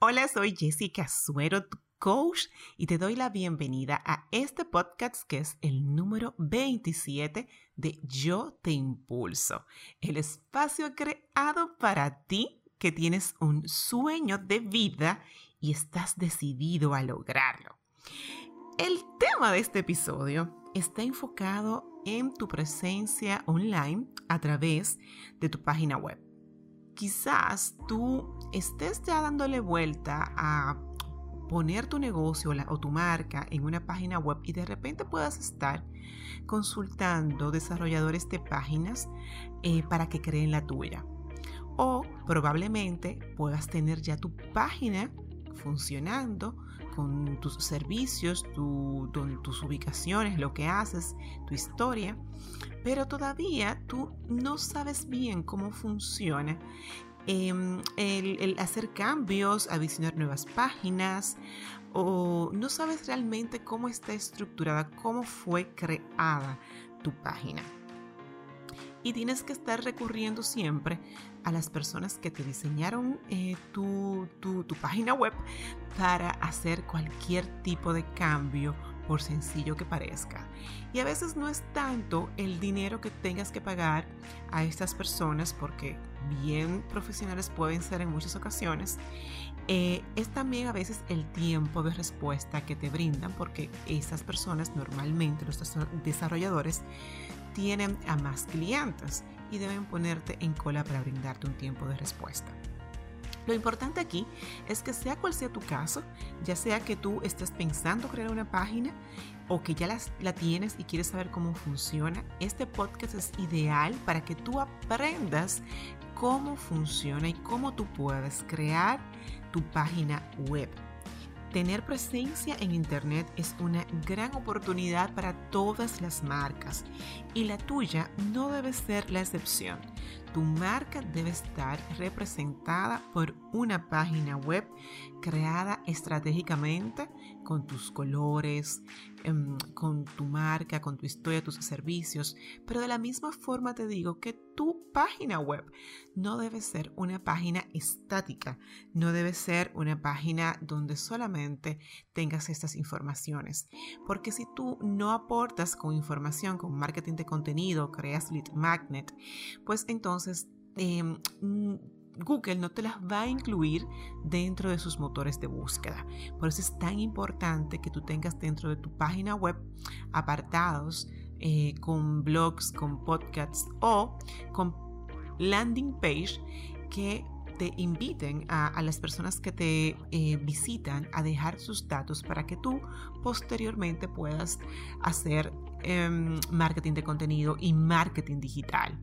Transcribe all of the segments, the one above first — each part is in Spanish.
Hola, soy Jessica Suero, tu coach, y te doy la bienvenida a este podcast que es el número 27 de Yo Te Impulso, el espacio creado para ti que tienes un sueño de vida y estás decidido a lograrlo. El tema de este episodio está enfocado en tu presencia online a través de tu página web quizás tú estés ya dándole vuelta a poner tu negocio o tu marca en una página web y de repente puedas estar consultando desarrolladores de páginas eh, para que creen la tuya. O probablemente puedas tener ya tu página funcionando con tus servicios, tus ubicaciones, lo que haces, tu historia, pero todavía tú no sabes bien cómo funciona. Em, el, hacer cambios, adicionar nuevas páginas o no sabes realmente cómo está estructurada, cómo fue creada tu página. Y tienes que estar recurriendo siempre a las personas que te diseñaron eh, tu, tu, página web para hacer cualquier tipo de cambio por sencillo que parezca. Y a veces no es tanto el dinero que tengas que pagar a estas personas, porque bien profesionales pueden ser en muchas ocasiones, eh, es también a veces el tiempo de respuesta que te brindan, porque esas personas normalmente, los desarrolladores, tienen a más clientes y deben ponerte en cola para brindarte un tiempo de respuesta. Lo importante aquí es que sea cual sea tu caso, ya sea que tú estés pensando crear una página o que ya la tienes y quieres saber cómo funciona, este podcast es ideal para que tú aprendas cómo funciona y cómo tú puedes crear tu página web. Tener presencia en Internet es una gran oportunidad para todas las marcas y la tuya no debe ser la excepción. Tu marca debe estar representada por una página web creada estratégicamente con tus colores, em, con tu marca, con tu historia, tus servicios. Pero de la misma forma te digo que tu página web no debe ser una página estática, no debe ser una página donde solamente tengas estas informaciones. Porque si tú no aportas con información, con marketing de contenido, creas lead magnet, pues entonces... Em, Google no te las va a incluir dentro de sus motores de búsqueda. Por eso es tan importante que tú tengas dentro de tu página web apartados eh, con blogs, con podcasts o con landing page que te inviten a, las personas que te eh, visitan a dejar sus datos para que tú posteriormente puedas hacer em, marketing de contenido y marketing digital.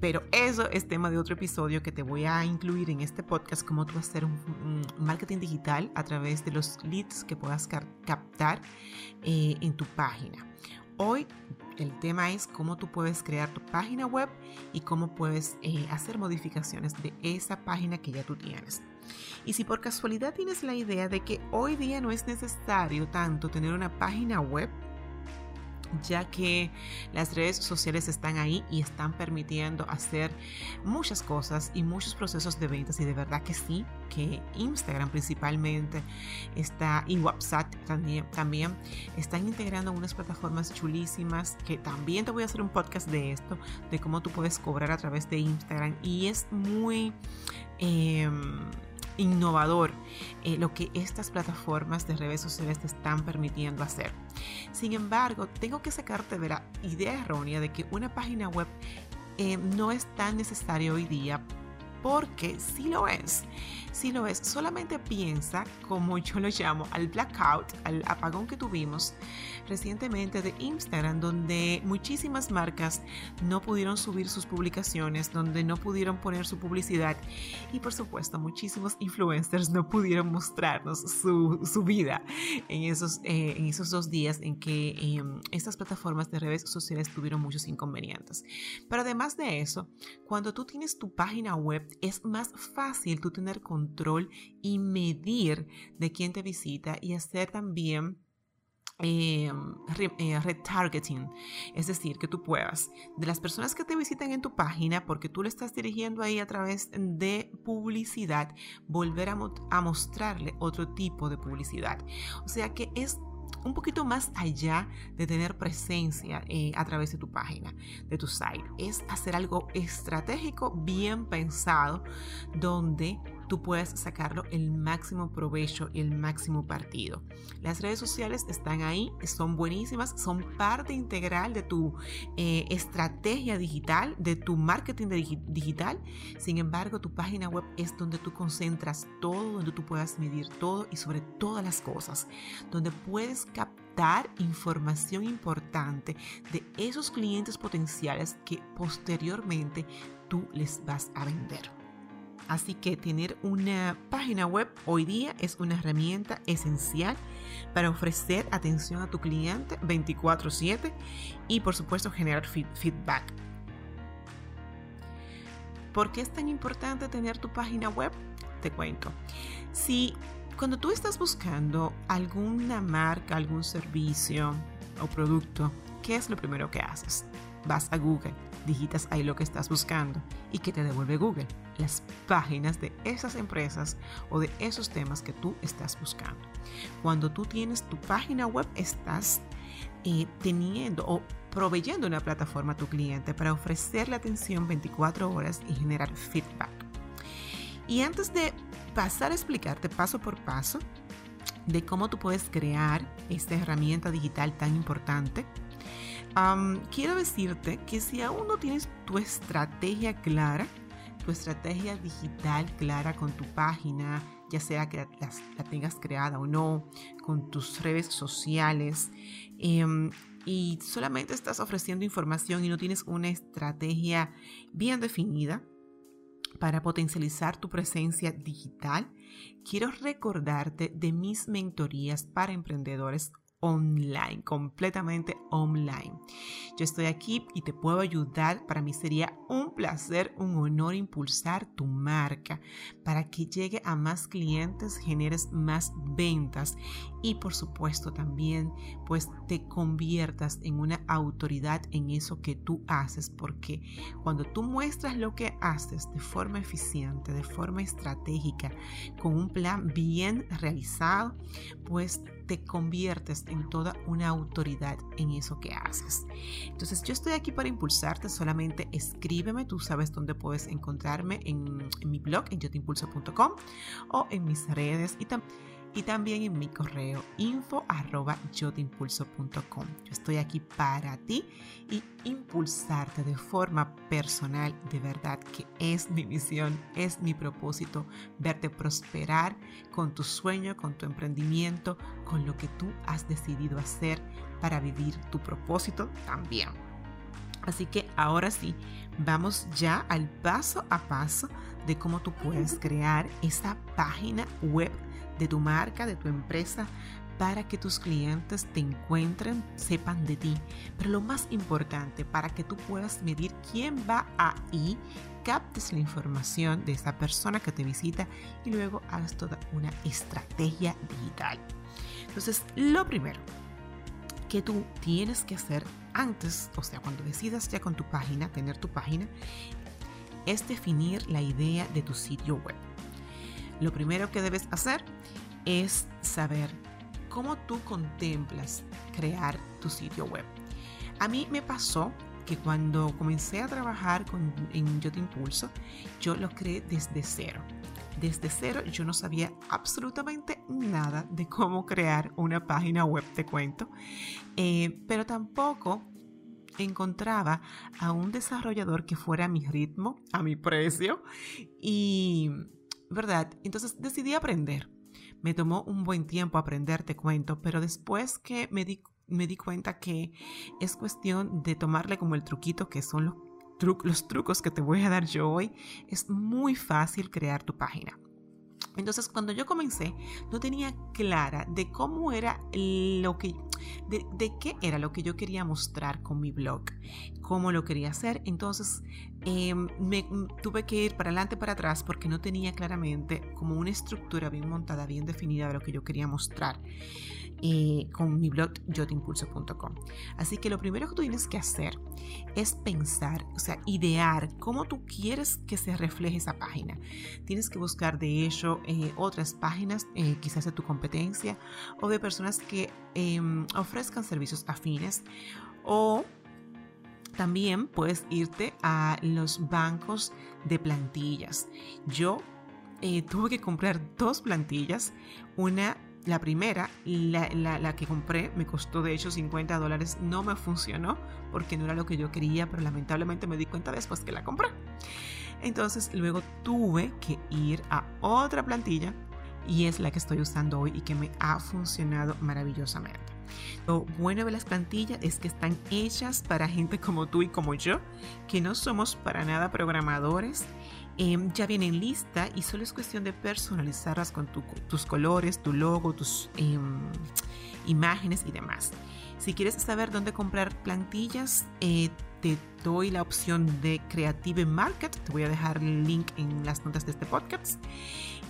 Pero eso es tema de otro episodio que te voy a incluir en este podcast, cómo tú hacer un, marketing digital a través de los leads que puedas captar eh, en tu página. Hoy el tema es cómo tú puedes crear tu página web y cómo puedes eh, hacer modificaciones de esa página que ya tú tienes. Y si por casualidad tienes la idea de que hoy día no es necesario tanto tener una página web, ya que las redes sociales están ahí y están permitiendo hacer muchas cosas y muchos procesos de ventas. Y de verdad que sí, que Instagram principalmente está y WhatsApp también, también están integrando unas plataformas chulísimas que también te voy a hacer un podcast de esto, de cómo tú puedes cobrar a través de Instagram. Y es muy... Em, innovador eh, lo que estas plataformas de redes sociales te están permitiendo hacer. Sin embargo, tengo que sacarte de la idea errónea de que una página web eh, no es tan necesaria hoy día porque sí lo es. Si lo es, solamente piensa, como yo lo llamo, al blackout, al apagón que tuvimos recientemente de Instagram, donde muchísimas marcas no pudieron subir sus publicaciones, donde no pudieron poner su publicidad y por supuesto muchísimos influencers no pudieron mostrarnos su, su vida en esos, eh, en esos dos días en que em, estas plataformas de redes sociales tuvieron muchos inconvenientes. Pero además de eso, cuando tú tienes tu página web, es más fácil tú tener control y medir de quién te visita y hacer también Em, eh, retargeting, es decir, que tú puedas de las personas que te visitan en tu página, porque tú le estás dirigiendo ahí a través de publicidad, volver a, a mostrarle otro tipo de publicidad. O sea que es un poquito más allá de tener presencia eh, a través de tu página, de tu site. Es hacer algo estratégico, bien pensado, donde tú puedes sacarlo el máximo provecho y el máximo partido. Las redes sociales están ahí, son buenísimas, son parte integral de tu eh, estrategia digital, de tu marketing digital. Sin embargo, tu página web es donde tú concentras todo, donde tú puedas medir todo y sobre todas las cosas, donde puedes captar información importante de esos clientes potenciales que posteriormente tú les vas a vender. Así que tener una página web hoy día es una herramienta esencial para ofrecer atención a tu cliente 24/7 y por supuesto generar feedback. ¿Por qué es tan importante tener tu página web? Te cuento. Si cuando tú estás buscando alguna marca, algún servicio o producto, ¿qué es lo primero que haces? Vas a Google digitas ahí lo que estás buscando y que te devuelve Google, las páginas de esas empresas o de esos temas que tú estás buscando. Cuando tú tienes tu página web, estás eh, teniendo o proveyendo una plataforma a tu cliente para ofrecerle atención 24 horas y generar feedback. Y antes de pasar a explicarte paso por paso de cómo tú puedes crear esta herramienta digital tan importante, quiero decirte que si aún no tienes tu estrategia clara, tu estrategia digital clara con tu página, ya sea que la, tengas creada o no, con tus redes sociales, em, y solamente estás ofreciendo información y no tienes una estrategia bien definida para potencializar tu presencia digital, quiero recordarte de mis mentorías para emprendedores online, completamente online. Yo estoy aquí y te puedo ayudar. Para mí sería un placer, un honor impulsar tu marca para que llegue a más clientes, generes más ventas y por supuesto también pues te conviertas en una autoridad en eso que tú haces porque cuando tú muestras lo que haces de forma eficiente, de forma estratégica, con un plan bien realizado, pues te conviertes en toda una autoridad en eso que haces. Entonces yo estoy aquí para impulsarte, solamente escríbeme, tú sabes dónde puedes encontrarme en, mi blog, en yotimpulso.com o en mis redes y también y también en mi correo info arroba Yo estoy aquí para ti y impulsarte de forma personal, de verdad que es mi misión, es mi propósito, verte prosperar con tu sueño, con tu emprendimiento, con lo que tú has decidido hacer para vivir tu propósito también. Así que ahora sí, vamos ya al paso a paso de cómo tú puedes crear esa página web de tu marca, de tu empresa, para que tus clientes te encuentren, sepan de ti. Pero lo más importante, para que tú puedas medir quién va ahí, captes la información de esa persona que te visita y luego hagas toda una estrategia digital. Entonces, lo primero que tú tienes que hacer antes, o sea, cuando decidas ya con tu página, tener tu página, es definir la idea de tu sitio web. Lo primero que debes hacer es saber cómo tú contemplas crear tu sitio web. A mí me pasó que cuando comencé a trabajar con, en Yo Te Impulso, yo lo creé desde cero. Desde cero yo no sabía absolutamente nada de cómo crear una página web, te cuento, eh, pero tampoco encontraba a un desarrollador que fuera a mi ritmo, a mi precio y ¿verdad? Entonces decidí aprender. Me tomó un buen tiempo aprender, te cuento, pero después que me di, me di cuenta que es cuestión de tomarle como el truquito que son los, los trucos que te voy a dar yo hoy, es muy fácil crear tu página. Entonces, cuando yo comencé, no tenía clara de cómo era lo que, de, qué era lo que yo quería mostrar con mi blog, cómo lo quería hacer. Entonces, Em, me tuve que ir para adelante para atrás porque no tenía claramente como una estructura bien montada, bien definida de lo que yo quería mostrar. Con mi blog yotimpulso.com. Así que lo primero que tú tienes que hacer es pensar, o sea, idear cómo tú quieres que se refleje esa página. Tienes que buscar de hecho eh, otras páginas, eh, quizás de tu competencia o de personas que em, ofrezcan servicios afines o también puedes irte a los bancos de plantillas. Yo eh, tuve que comprar dos plantillas. Una, la primera, la, que compré, me costó de hecho 50 dólares. No me funcionó porque no era lo que yo quería, pero lamentablemente me di cuenta después que la compré. Entonces luego tuve que ir a otra plantilla y es la que estoy usando hoy y que me ha funcionado maravillosamente. Lo bueno de las plantillas es que están hechas para gente como tú y como yo, que no somos para nada programadores. Em, ya vienen lista y solo es cuestión de personalizarlas con tus colores, tu logo, tus em, imágenes y demás. Si quieres saber dónde comprar plantillas, eh, te doy la opción de Creative Market. Te voy a dejar el link en las notas de este podcast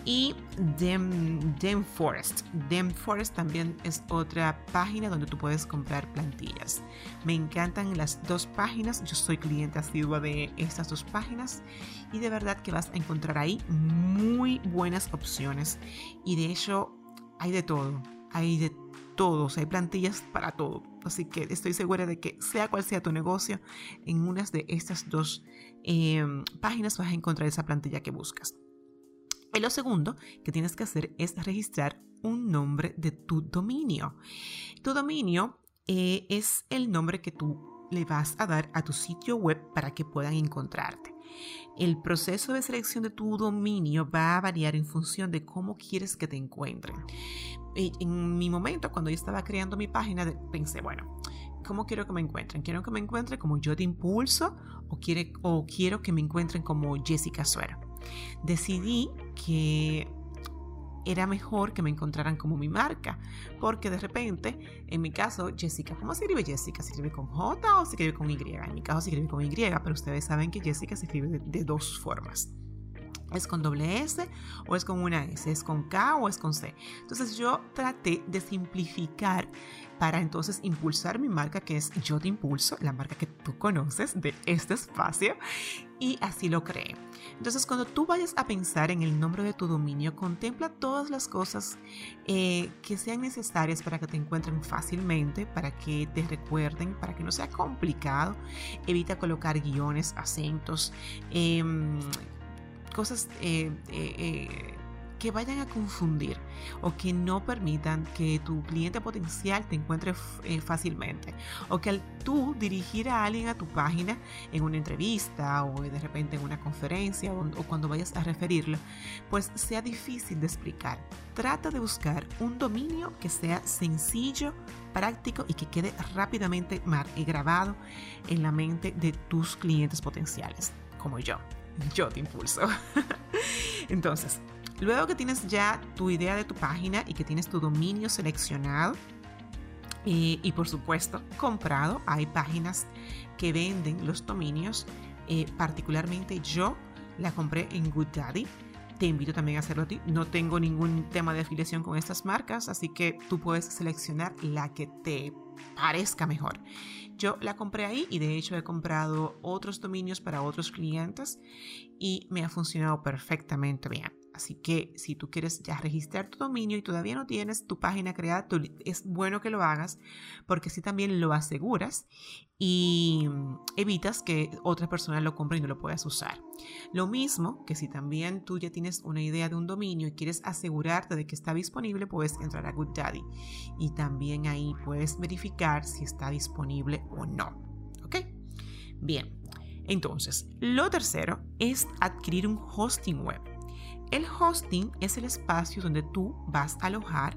y Dem, Dem Forest. Dem Forest también es otra página donde tú puedes comprar plantillas. Me encantan las dos páginas. Yo soy cliente asidua de estas dos páginas y de verdad que vas a encontrar ahí muy buenas opciones. Y de hecho hay de todo. Hay de todos, hay plantillas para todo. Así que estoy segura de que sea cual sea tu negocio, en unas de estas dos eh, páginas vas a encontrar esa plantilla que buscas. Y lo segundo que tienes que hacer es registrar un nombre de tu dominio. Tu dominio eh, es el nombre que tú le vas a dar a tu sitio web para que puedan encontrarte. El proceso de selección de tu dominio va a variar en función de cómo quieres que te encuentren. En mi momento, cuando yo estaba creando mi página, pensé, bueno, ¿cómo quiero que me encuentren? ¿Quiero que me encuentren como yo te impulso o, quiere, o quiero que me encuentren como Jessica Suero? Decidí que era mejor que me encontraran como mi marca, porque de repente, en mi caso, Jessica, ¿cómo se escribe Jessica? ¿Se escribe con J o se escribe con Y? En mi caso se escribe con Y, pero ustedes saben que Jessica se escribe de dos formas. ¿Es con doble S o es con una S? ¿Es con K o es con C? Entonces yo traté de simplificar para entonces impulsar mi marca que es Yo Te Impulso, la marca que tú conoces de este espacio y así lo creé. Entonces cuando tú vayas a pensar en el nombre de tu dominio, contempla todas las cosas eh, que sean necesarias para que te encuentren fácilmente, para que te recuerden, para que no sea complicado. Evita colocar guiones, acentos. Em, cosas eh, eh, que vayan a confundir o que no permitan que tu cliente potencial te encuentre fácilmente o que al tú dirigir a alguien a tu página en una entrevista o de repente en una conferencia o, o cuando vayas a referirlo, pues sea difícil de explicar. Trata de buscar un dominio que sea sencillo, práctico y que quede rápidamente grabado en la mente de tus clientes potenciales, como yo yo te impulso. Entonces, luego que tienes ya tu idea de tu página y que tienes tu dominio seleccionado, y por supuesto comprado, hay páginas que venden los dominios, eh, particularmente yo la compré en GoodDaddy. Te invito también a hacerlo a ti. No tengo ningún tema de afiliación con estas marcas, así que tú puedes seleccionar la que te parezca mejor. Yo la compré ahí y de hecho he comprado otros dominios para otros clientes y me ha funcionado perfectamente bien. Así que si tú quieres ya registrar tu dominio y todavía no tienes tu página creada, es bueno que lo hagas porque así también lo aseguras y evitas que otra persona lo compre y no lo puedas usar. Lo mismo que si también tú ya tienes una idea de un dominio y quieres asegurarte de que está disponible, puedes entrar a GoodDaddy y también ahí puedes verificar si está disponible o no. ¿Ok? Bien. Entonces, lo tercero es adquirir un hosting web. El hosting es el espacio donde tú vas a alojar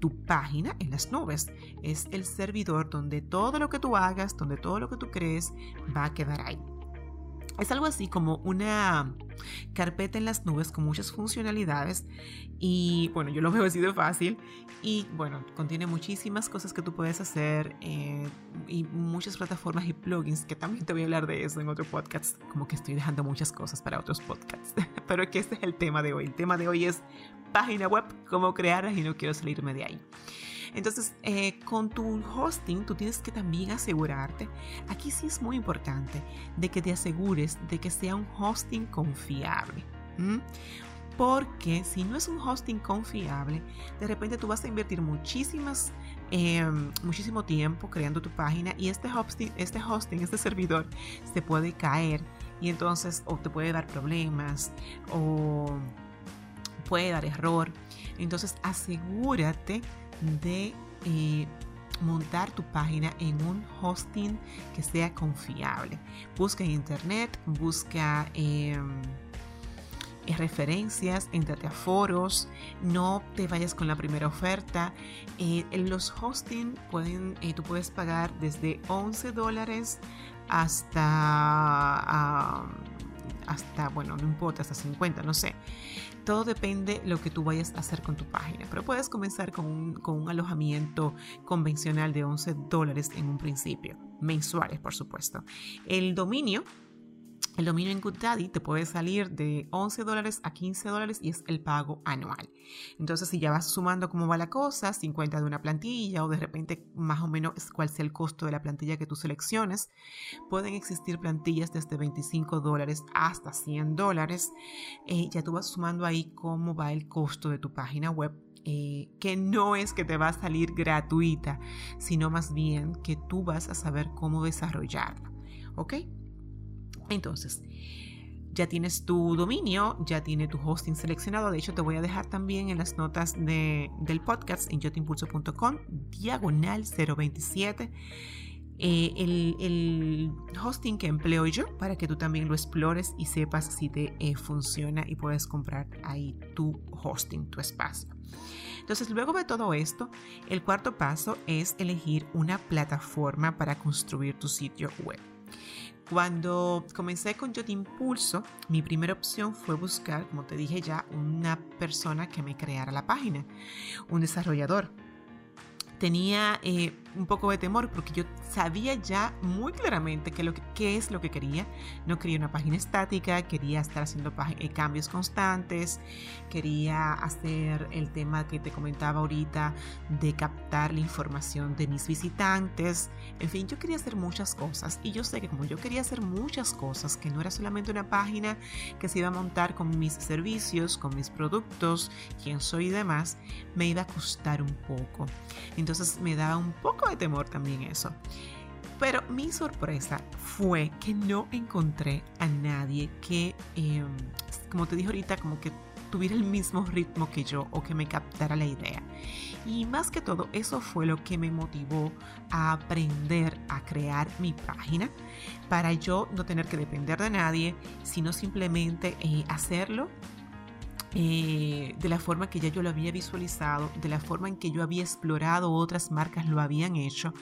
tu página en las nubes. Es el servidor donde todo lo que tú hagas, donde todo lo que tú crees va a quedar ahí. Es algo así como una carpeta en las nubes con muchas funcionalidades y bueno, yo lo veo así de fácil y bueno, contiene muchísimas cosas que tú puedes hacer eh, y muchas plataformas y plugins que también te voy a hablar de eso en otro podcast, como que estoy dejando muchas cosas para otros podcasts, pero que este es el tema de hoy. El tema de hoy es página web, cómo crearlas y no quiero salirme de ahí. Entonces, eh, con tu hosting, tú tienes que también asegurarte, aquí sí es muy importante, de que te asegures de que sea un hosting confiable. Porque si no es un hosting confiable, de repente tú vas a invertir muchísimas em, muchísimo tiempo creando tu página y este hosting, este hosting, este servidor se puede caer y entonces o te puede dar problemas o puede dar error. Entonces asegúrate de eh, montar tu página en un hosting que sea confiable. Busca en internet, busca em, referencias, entrate a foros, no te vayas con la primera oferta. Eh, los hosting pueden, eh, tú puedes pagar desde 11 dólares hasta, hasta, bueno, no importa, hasta 50, no sé. Todo depende lo que tú vayas a hacer con tu página, pero puedes comenzar con un, alojamiento convencional de 11 dólares en un principio, mensuales por supuesto. El dominio el dominio en GoDaddy te puede salir de 11 dólares a 15 dólares y es el pago anual. Entonces, si ya vas sumando cómo va la cosa, 50 de una plantilla o de repente más o menos cuál sea el costo de la plantilla que tú selecciones, pueden existir plantillas desde 25 dólares hasta 100 dólares. Eh, ya tú vas sumando ahí cómo va el costo de tu página web eh, que no es que te va a salir gratuita, sino más bien que tú vas a saber cómo desarrollarla. ¿Ok? Entonces, ya tienes tu dominio, ya tiene tu hosting seleccionado. De hecho, te voy a dejar también en las notas del podcast en yotimpulso.com, diagonal 027. Eh, el, hosting que empleo yo para que tú también lo explores y sepas si te eh, funciona y puedes comprar ahí tu hosting, tu espacio. Entonces, luego de todo esto, el cuarto paso es elegir una plataforma para construir tu sitio web. Cuando comencé con Yo Te Impulso, mi primera opción fue buscar, como te dije ya, una persona que me creara la página, un desarrollador. Tenía eh, un poco de temor porque yo sabía ya muy claramente qué, qué es lo que quería. No quería una página estática, quería estar haciendo eh, cambios constantes, quería hacer el tema que te comentaba ahorita de captar la información de mis visitantes. En fin, yo quería hacer muchas cosas y yo sé que como yo quería hacer muchas cosas, que no era solamente una página que se iba a montar con mis servicios, con mis productos, quién soy y demás, me iba a costar un poco. Entonces me daba un poco de temor también eso. Pero mi sorpresa fue que no encontré a nadie que, em, como te dije ahorita, como que tuviera el mismo ritmo que yo o que me captara la idea. Y más que todo, eso fue lo que me motivó a aprender a crear mi página para yo no tener que depender de nadie, sino simplemente eh, hacerlo eh, de la forma que ya yo lo había visualizado, de la forma en que yo había explorado otras marcas lo habían hecho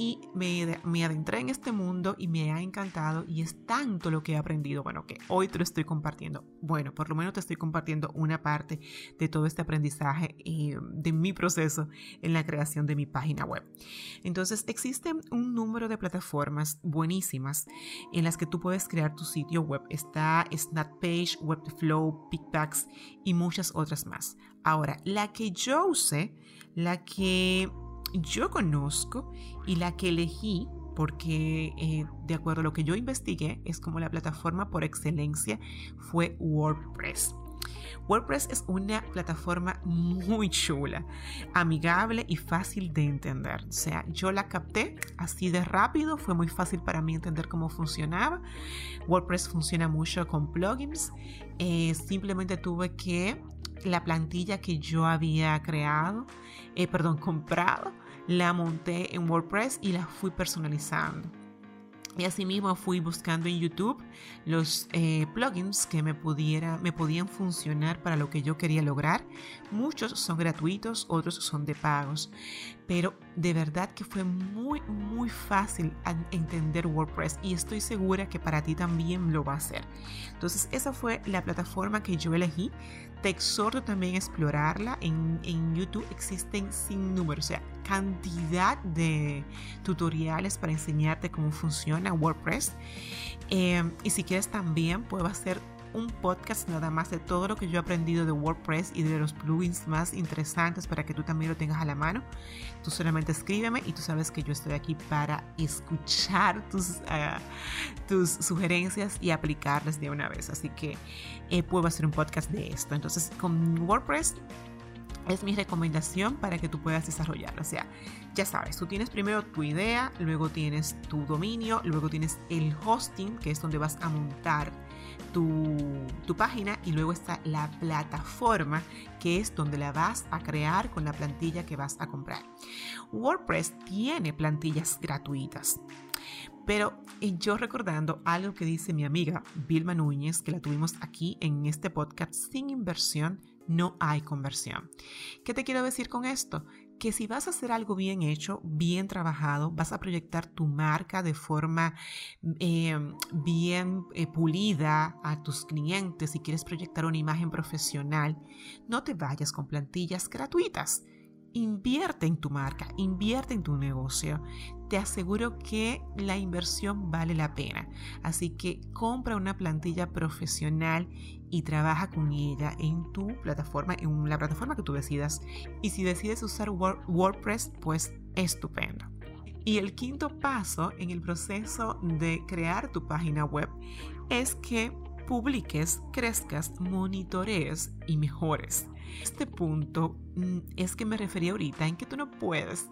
y me, adentré en este mundo y me ha encantado y es tanto lo que he aprendido, bueno, que hoy te lo estoy compartiendo. Bueno, por lo menos te estoy compartiendo una parte de todo este aprendizaje y de mi proceso en la creación de mi página web. Entonces, existen un número de plataformas buenísimas en las que tú puedes crear tu sitio web. Está Snappage, Webflow, PicPax y muchas otras más. Ahora, la que yo usé, la que yo conozco y la que elegí porque eh, de acuerdo a lo que yo investigué es como la plataforma por excelencia fue WordPress. WordPress es una plataforma muy chula, amigable y fácil de entender. O sea, yo la capté así de rápido, fue muy fácil para mí entender cómo funcionaba. WordPress funciona mucho con plugins. Eh, simplemente tuve que la plantilla que yo había creado, eh, perdón, comprado, la monté en WordPress y la fui personalizando. Y asimismo fui buscando en YouTube los eh, plugins que me, pudiera, me podían funcionar para lo que yo quería lograr. Muchos son gratuitos, otros son de pagos. Pero de verdad que fue muy, muy fácil entender WordPress y estoy segura que para ti también lo va a ser. Entonces esa fue la plataforma que yo elegí. Te exhorto también a explorarla. En, en YouTube existen sin número, o sea, cantidad de tutoriales para enseñarte cómo funciona WordPress. Em, y si quieres también puedo hacer un podcast nada más de todo lo que yo he aprendido de WordPress y de los plugins más interesantes para que tú también lo tengas a la mano, tú solamente escríbeme y tú sabes que yo estoy aquí para escuchar tus, uh, tus sugerencias y aplicarlas de una vez. Así que eh, puedo hacer un podcast de esto. Entonces, con WordPress es mi recomendación para que tú puedas desarrollarlo. O sea, ya sabes, tú tienes primero tu idea, luego tienes tu dominio, luego tienes el hosting, que es donde vas a montar tu, página, y luego está la plataforma, que es donde la vas a crear con la plantilla que vas a comprar. WordPress tiene plantillas gratuitas. Pero yo recordando algo que dice mi amiga Vilma Núñez, que la tuvimos aquí en este podcast, sin inversión no hay conversión. ¿Qué te quiero decir con esto? Que si vas a hacer algo bien hecho, bien trabajado, vas a proyectar tu marca de forma eh, bien eh, pulida a tus clientes, si quieres proyectar una imagen profesional, no te vayas con plantillas gratuitas. Invierte en tu marca, invierte en tu negocio. Te aseguro que la inversión vale la pena. Así que compra una plantilla profesional y trabaja con ella en tu plataforma, en la plataforma que tú decidas. Y si decides usar WordPress, pues estupendo. Y el quinto paso en el proceso de crear tu página web es que publiques, crezcas, monitorees y mejores. Este punto mm, es que me refería ahorita en que tú no puedes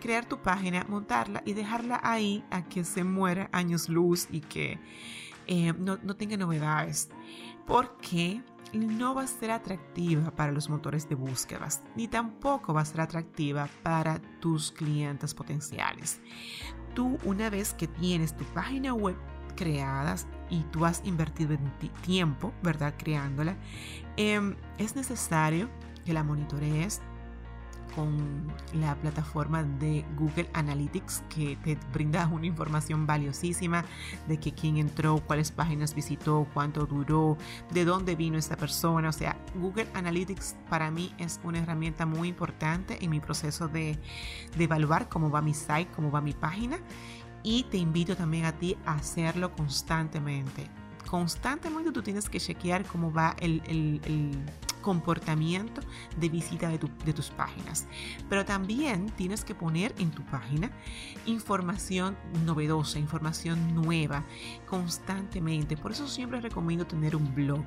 crear tu página, montarla y dejarla ahí a que se muera años luz y que eh, no, no tenga novedades porque no va a ser atractiva para los motores de búsquedas, ni tampoco va a ser atractiva para tus clientes potenciales. Tú una vez que tienes tu página web creadas y tú has invertido en tiempo, ¿verdad? Creándola, em, es necesario que la monitorees con la plataforma de Google Analytics que te brinda una información valiosísima de que quién entró, cuáles páginas visitó, cuánto duró, de dónde vino esta persona. O sea, Google Analytics para mí es una herramienta muy importante en mi proceso de, de evaluar cómo va mi site, cómo va mi página. Y te invito también a ti a hacerlo constantemente constantemente tú tienes que chequear cómo va el, comportamiento de visita de, de, tus páginas. Pero también tienes que poner en tu página información novedosa, información nueva, constantemente. Por eso siempre recomiendo tener un blog.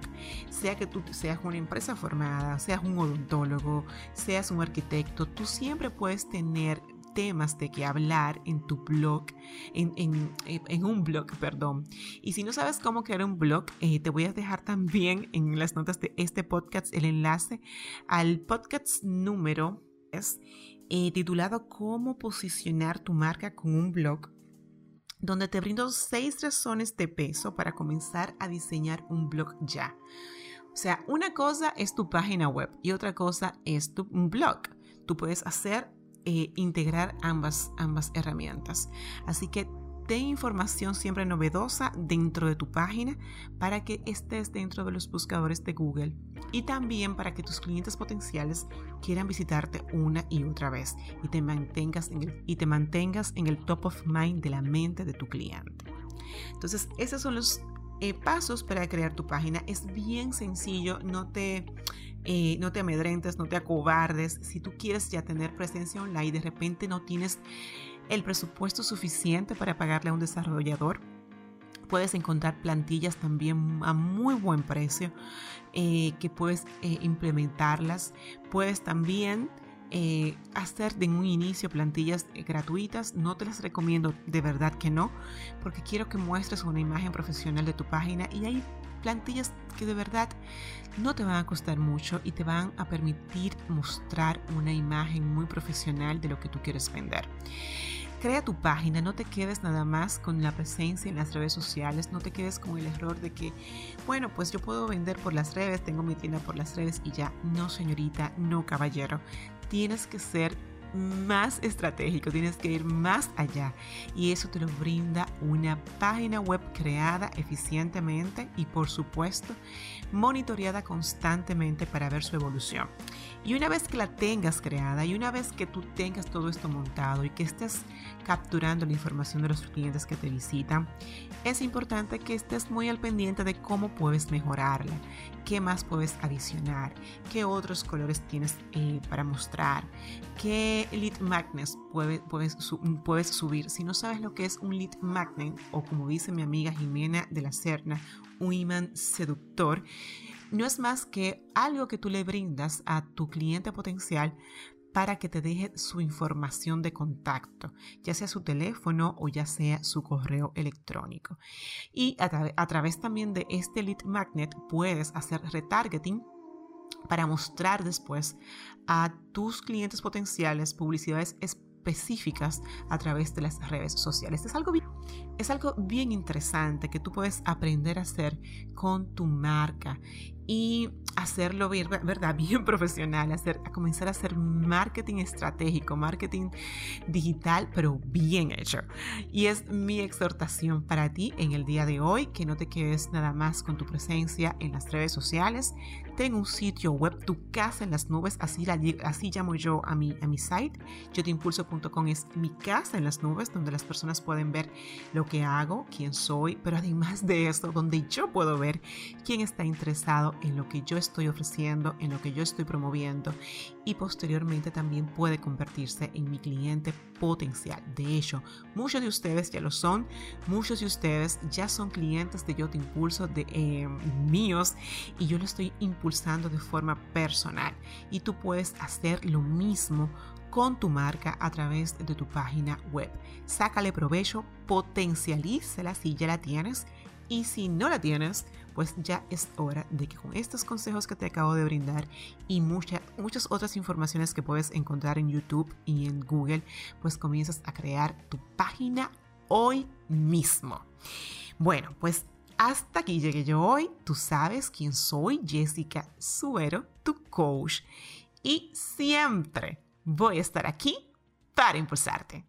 Sea que tú seas una empresa formada, seas un odontólogo, seas un arquitecto, tú siempre puedes tener temas de que hablar en tu blog, en, en, un blog, perdón. Y si no sabes cómo crear un blog, eh, te voy a dejar también en las notas de este podcast el enlace al podcast número es eh, titulado Cómo posicionar tu marca con un blog donde te brindo seis razones de peso para comenzar a diseñar un blog ya. O sea, una cosa es tu página web y otra cosa es tu blog. Tú puedes hacer eh, integrar ambas, ambas herramientas. Así que ten información siempre novedosa dentro de tu página para que estés dentro de los buscadores de Google y también para que tus clientes potenciales quieran visitarte una y otra vez y te mantengas en el, y te mantengas en el top of mind de la mente de tu cliente. Entonces, esos son los eh, pasos para crear tu página. Es bien sencillo, no te eh, no te amedrentes, no te acobardes. Si tú quieres ya tener presencia online y de repente no tienes el presupuesto suficiente para pagarle a un desarrollador, puedes encontrar plantillas también a muy buen precio eh, que puedes implementarlas. Puedes también hacer de un inicio plantillas gratuitas. No te las recomiendo de verdad que no, porque quiero que muestres una imagen profesional de tu página y hay plantillas que de verdad no te van a costar mucho y te van a permitir mostrar una imagen muy profesional de lo que tú quieres vender. Crea tu página, no te quedes nada más con la presencia en las redes sociales, no te quedes con el error de que, bueno, pues yo puedo vender por las redes, tengo mi tienda por las redes y ya. No, señorita, no, caballero. Tienes que ser más estratégico, tienes que ir más allá. Y eso te lo brinda una página web creada eficientemente y por supuesto monitoreada constantemente para ver su evolución. Y una vez que la tengas creada y una vez que tú tengas todo esto montado y que estés capturando la información de los clientes que te visitan, es importante que estés muy al pendiente de cómo puedes mejorarla, qué más puedes adicionar, qué otros colores tienes eh, para mostrar, qué lead magnets puedes, puedes subir. Si no sabes lo que es un lead magnet o como dice mi amiga Jimena de la Serna, un imán seductor, no es más que algo que tú le brindas a tu cliente potencial para que te deje su información de contacto, ya sea su teléfono o ya sea su correo electrónico. Y a, través también de este lead magnet puedes hacer retargeting para mostrar después a tus clientes potenciales publicidades específicas a través de las redes sociales. Es algo, bien, es algo bien interesante que tú puedes aprender a hacer con tu marca y hacerlo bien, ¿verdad? Bien profesional, hacer, a comenzar a hacer marketing estratégico, marketing digital, pero bien hecho. Y es mi exhortación para ti en el día de hoy, que no te quedes nada más con tu presencia en las redes sociales. Ten un sitio web, tu casa en las nubes, así, así llamo yo a mi, a mi site. Yo te impulso.com es mi casa en las nubes, donde las personas pueden ver lo que hago, quién soy, pero además de eso, donde yo puedo ver quién está interesado en lo que yo estoy ofreciendo, en lo que yo estoy promoviendo y posteriormente también puede convertirse en mi cliente potencial. De hecho, muchos de ustedes ya lo son, muchos de ustedes ya son clientes de Yo Te Impulso, de eh, míos, y yo lo estoy impulsando de forma personal. Y tú puedes hacer lo mismo con tu marca a través de tu página web. Sácale provecho, potencialízala si ya la tienes y si no la tienes, pues ya es hora de que con estos consejos que te acabo de brindar y muchas otras informaciones que puedes encontrar en YouTube y en Google, pues comienzas a crear tu página hoy mismo. Bueno, pues hasta aquí llegué yo hoy. Tú sabes quién soy, Jessica Suero, tu coach. Y siempre voy a estar aquí para impulsarte.